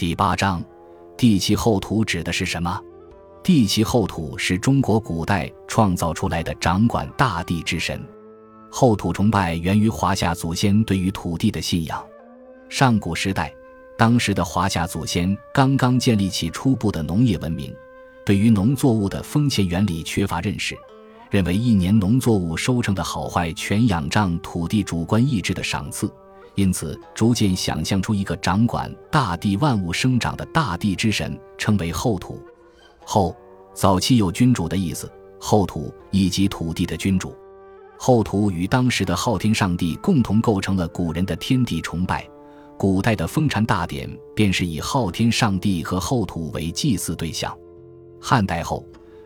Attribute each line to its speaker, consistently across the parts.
Speaker 1: 第八章，地气厚土指的是什么？地气厚土是中国古代创造出来的掌管大地之神。后土崇拜源于华夏祖先对于土地的信仰。上古时代，当时的华夏祖先刚刚建立起初步的农业文明，对于农作物的丰钱原理缺乏认识，认为一年农作物收成的好坏全仰仗土地主观意志的赏赐。因此，逐渐想象出一个掌管大地万物生长的大地之神，称为后土。后，早期有君主的意思，后土以及土地的君主。后土与当时的昊天上帝共同构成了古人的天地崇拜。古代的封禅大典便是以昊天上帝和后土为祭祀对象。汉代后，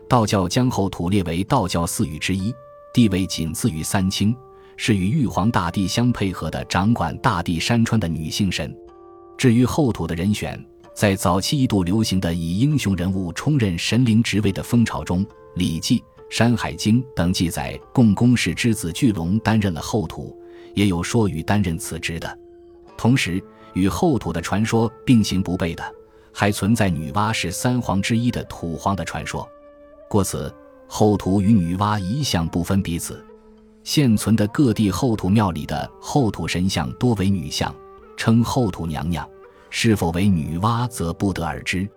Speaker 1: 道教将后土列为道教四御之一，地位仅次于三清。是与玉皇大帝相配合的掌管大地山川的女性神。至于后土的人选，在早期一度流行的以英雄人物充任神灵职位的风潮中，《礼记》《山海经》等记载，共工氏之子巨龙担任了后土，也有说与担任此职的。同时，与后土的传说并行不悖的，还存在女娲是三皇之一的土皇的传说。故此，后土与女娲一向不分彼此。现存的各地后土庙里的后土神像多为女像，称后土娘娘，是否为女娲则不得而知。